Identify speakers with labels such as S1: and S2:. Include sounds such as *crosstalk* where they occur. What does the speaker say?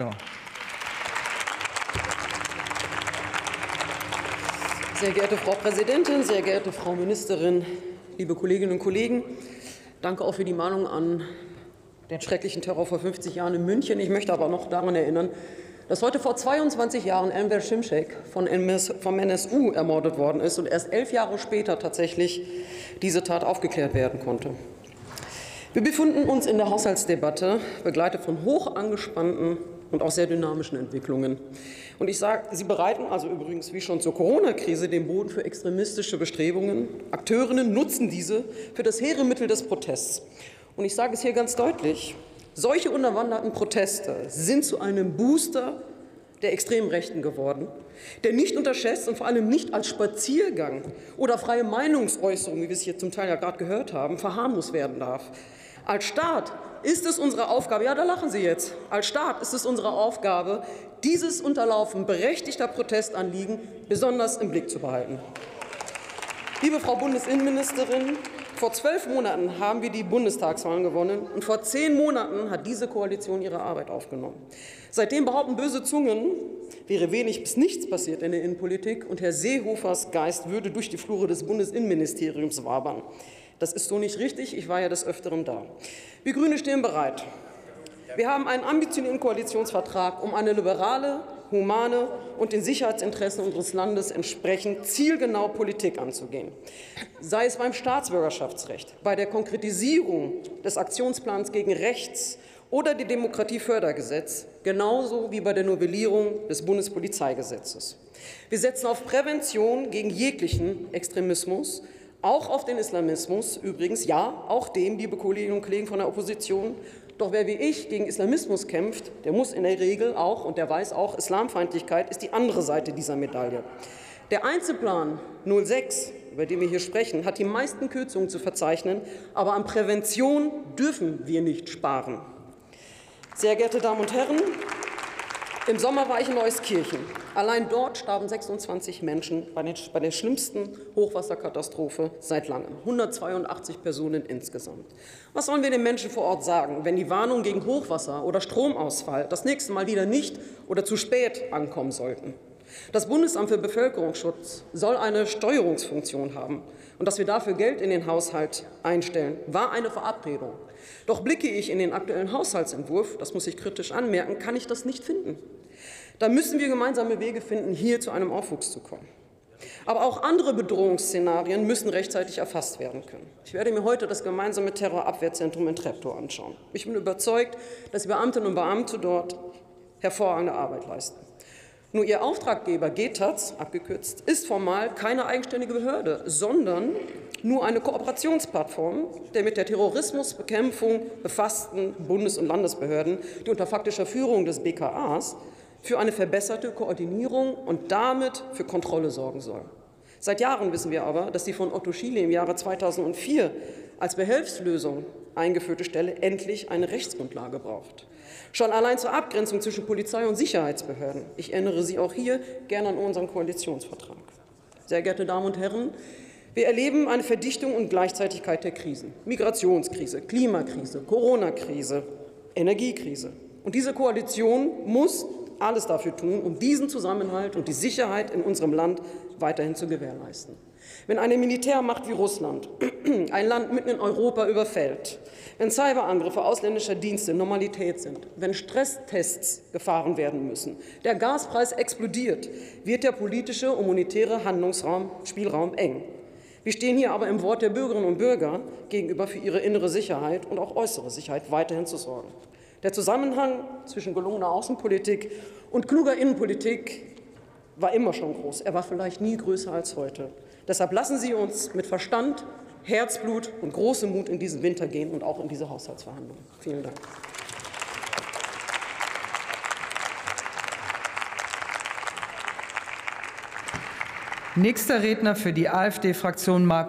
S1: Ja.
S2: Sehr geehrte Frau Präsidentin, sehr geehrte Frau Ministerin, liebe Kolleginnen und Kollegen, danke auch für die Mahnung an den schrecklichen Terror vor 50 Jahren in München. Ich möchte aber noch daran erinnern, dass heute vor 22 Jahren Enver Şimşek von MS, vom NSU ermordet worden ist und erst elf Jahre später tatsächlich diese Tat aufgeklärt werden konnte. Wir befinden uns in der Haushaltsdebatte, begleitet von hoch angespannten und auch sehr dynamischen Entwicklungen. Und ich sage, sie bereiten also übrigens wie schon zur Corona-Krise den Boden für extremistische Bestrebungen. Akteurinnen nutzen diese für das hehre Mittel des Protests. Und ich sage es hier ganz deutlich, solche unterwanderten Proteste sind zu einem Booster der extremen Rechten geworden, der nicht unterschätzt und vor allem nicht als Spaziergang oder freie Meinungsäußerung, wie wir es hier zum Teil ja gerade gehört haben, verharmlost werden darf. Als Staat ist es unsere Aufgabe, ja, da lachen Sie jetzt, als Staat ist es unsere Aufgabe, dieses Unterlaufen berechtigter Protestanliegen besonders im Blick zu behalten. Liebe Frau Bundesinnenministerin, vor zwölf Monaten haben wir die Bundestagswahlen gewonnen und vor zehn Monaten hat diese Koalition ihre Arbeit aufgenommen. Seitdem behaupten böse Zungen, wäre wenig bis nichts passiert in der Innenpolitik und Herr Seehofers Geist würde durch die Flure des Bundesinnenministeriums wabern. Das ist so nicht richtig. Ich war ja des Öfteren da. Wir Grüne stehen bereit. Wir haben einen ambitionierten Koalitionsvertrag, um eine liberale, humane und den Sicherheitsinteressen unseres Landes entsprechend zielgenau Politik anzugehen. Sei es beim Staatsbürgerschaftsrecht, bei der Konkretisierung des Aktionsplans gegen Rechts oder dem Demokratiefördergesetz, genauso wie bei der Novellierung des Bundespolizeigesetzes. Wir setzen auf Prävention gegen jeglichen Extremismus, auch auf den Islamismus übrigens, ja, auch dem, liebe Kolleginnen und Kollegen von der Opposition. Doch wer wie ich gegen Islamismus kämpft, der muss in der Regel auch, und der weiß auch, Islamfeindlichkeit ist die andere Seite dieser Medaille. Der Einzelplan 06, über den wir hier sprechen, hat die meisten Kürzungen zu verzeichnen, aber an Prävention dürfen wir nicht sparen. Sehr geehrte Damen und Herren, im Sommer war ich in Euskirchen. Allein dort starben 26 Menschen bei, den, bei der schlimmsten Hochwasserkatastrophe seit langem. 182 Personen insgesamt. Was sollen wir den Menschen vor Ort sagen, wenn die Warnungen gegen Hochwasser oder Stromausfall das nächste Mal wieder nicht oder zu spät ankommen sollten? Das Bundesamt für Bevölkerungsschutz soll eine Steuerungsfunktion haben. Und dass wir dafür Geld in den Haushalt einstellen, war eine Verabredung. Doch blicke ich in den aktuellen Haushaltsentwurf, das muss ich kritisch anmerken, kann ich das nicht finden. Da müssen wir gemeinsame Wege finden, hier zu einem Aufwuchs zu kommen. Aber auch andere Bedrohungsszenarien müssen rechtzeitig erfasst werden können. Ich werde mir heute das gemeinsame Terrorabwehrzentrum in Treptow anschauen. Ich bin überzeugt, dass die Beamtinnen und Beamte dort hervorragende Arbeit leisten. Nur ihr Auftraggeber GTAZ, abgekürzt, ist formal keine eigenständige Behörde, sondern nur eine Kooperationsplattform der mit der Terrorismusbekämpfung befassten Bundes- und Landesbehörden, die unter faktischer Führung des BKAs für eine verbesserte Koordinierung und damit für Kontrolle sorgen soll. Seit Jahren wissen wir aber, dass die von Otto Schiele im Jahre 2004 als Behelfslösung eingeführte Stelle endlich eine Rechtsgrundlage braucht. Schon allein zur Abgrenzung zwischen Polizei und Sicherheitsbehörden. Ich erinnere Sie auch hier gerne an unseren Koalitionsvertrag. Sehr geehrte Damen und Herren, wir erleben eine Verdichtung und Gleichzeitigkeit der Krisen. Migrationskrise, Klimakrise, Corona-Krise, Energiekrise. Und diese Koalition muss alles dafür tun, um diesen Zusammenhalt und die Sicherheit in unserem Land weiterhin zu gewährleisten. Wenn eine Militärmacht wie Russland *clears throat* ein Land mitten in Europa überfällt, wenn Cyberangriffe ausländischer Dienste Normalität sind, wenn Stresstests gefahren werden müssen, der Gaspreis explodiert, wird der politische und monetäre Handlungsraum, Spielraum eng. Wir stehen hier aber im Wort der Bürgerinnen und Bürger gegenüber für ihre innere Sicherheit und auch äußere Sicherheit weiterhin zu sorgen. Der Zusammenhang zwischen gelungener Außenpolitik und kluger Innenpolitik war immer schon groß. Er war vielleicht nie größer als heute. Deshalb lassen Sie uns mit Verstand, Herzblut und großem Mut in diesen Winter gehen und auch in diese Haushaltsverhandlungen. Vielen Dank.
S1: Nächster Redner für die AfD-Fraktion Markus